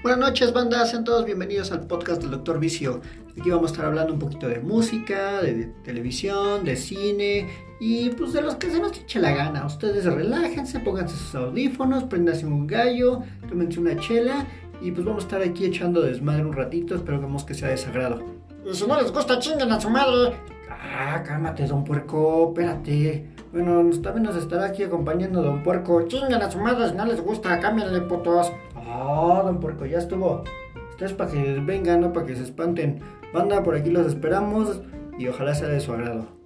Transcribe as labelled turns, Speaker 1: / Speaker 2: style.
Speaker 1: Buenas noches, banda. Sean todos bienvenidos al podcast del Doctor Vicio. Aquí vamos a estar hablando un poquito de música, de televisión, de cine y pues de los que se nos eche la gana. Ustedes relájense, pónganse sus audífonos, prendanse un gallo, tómense una chela y pues vamos a estar aquí echando desmadre un ratito. Espero que sea de sagrado.
Speaker 2: Y si no les gusta, chinguen a su madre.
Speaker 1: Ah, cálmate, don Puerco, espérate. Bueno, también nos estará aquí acompañando Don Puerco.
Speaker 2: Chingan a su madre si no les gusta, cámbienle putos.
Speaker 1: Ah, Don Puerco, ya estuvo. Esto es para que vengan, no para que se espanten. Banda, por aquí los esperamos y ojalá sea de su agrado.